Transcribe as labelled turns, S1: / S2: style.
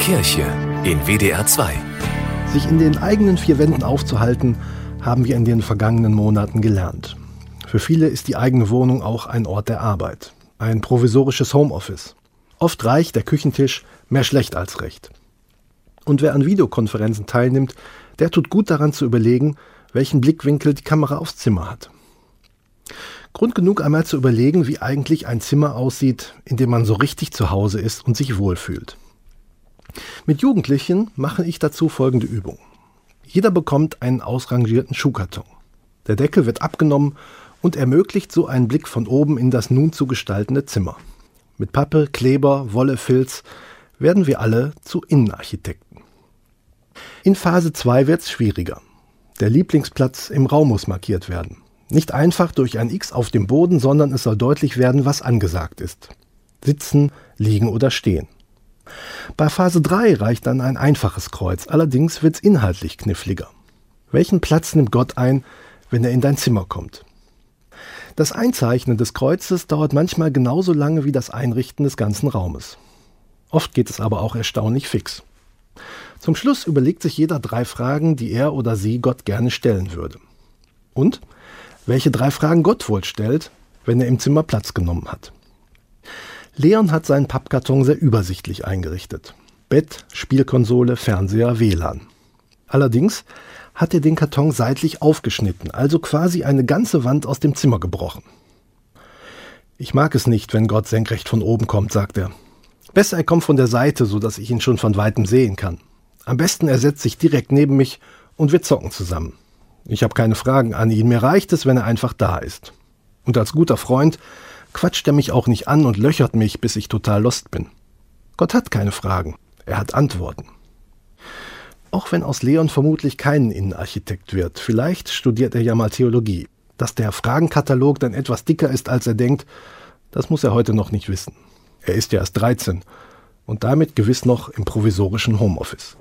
S1: Kirche in WDR 2.
S2: Sich in den eigenen vier Wänden aufzuhalten, haben wir in den vergangenen Monaten gelernt. Für viele ist die eigene Wohnung auch ein Ort der Arbeit, ein provisorisches Homeoffice. Oft reicht der Küchentisch mehr schlecht als recht. Und wer an Videokonferenzen teilnimmt, der tut gut daran zu überlegen, welchen Blickwinkel die Kamera aufs Zimmer hat. Grund genug einmal zu überlegen, wie eigentlich ein Zimmer aussieht, in dem man so richtig zu Hause ist und sich wohlfühlt. Mit Jugendlichen mache ich dazu folgende Übung. Jeder bekommt einen ausrangierten Schuhkarton. Der Deckel wird abgenommen und ermöglicht so einen Blick von oben in das nun zu gestaltende Zimmer. Mit Pappe, Kleber, Wolle, Filz werden wir alle zu Innenarchitekten. In Phase 2 wird es schwieriger. Der Lieblingsplatz im Raum muss markiert werden. Nicht einfach durch ein X auf dem Boden, sondern es soll deutlich werden, was angesagt ist. Sitzen, liegen oder stehen. Bei Phase 3 reicht dann ein einfaches Kreuz, allerdings wird es inhaltlich kniffliger. Welchen Platz nimmt Gott ein, wenn er in dein Zimmer kommt? Das Einzeichnen des Kreuzes dauert manchmal genauso lange wie das Einrichten des ganzen Raumes. Oft geht es aber auch erstaunlich fix. Zum Schluss überlegt sich jeder drei Fragen, die er oder sie Gott gerne stellen würde. Und welche drei Fragen Gott wohl stellt, wenn er im Zimmer Platz genommen hat. Leon hat seinen Pappkarton sehr übersichtlich eingerichtet. Bett, Spielkonsole, Fernseher, WLAN. Allerdings hat er den Karton seitlich aufgeschnitten, also quasi eine ganze Wand aus dem Zimmer gebrochen. Ich mag es nicht, wenn Gott senkrecht von oben kommt, sagt er. Besser er kommt von der Seite, so dass ich ihn schon von weitem sehen kann. Am besten er setzt sich direkt neben mich und wir zocken zusammen. Ich habe keine Fragen an ihn, mir reicht es, wenn er einfach da ist. Und als guter Freund quatscht er mich auch nicht an und löchert mich, bis ich total lost bin. Gott hat keine Fragen, er hat Antworten. Auch wenn aus Leon vermutlich kein Innenarchitekt wird, vielleicht studiert er ja mal Theologie. Dass der Fragenkatalog dann etwas dicker ist, als er denkt, das muss er heute noch nicht wissen. Er ist ja erst 13 und damit gewiss noch im provisorischen Homeoffice.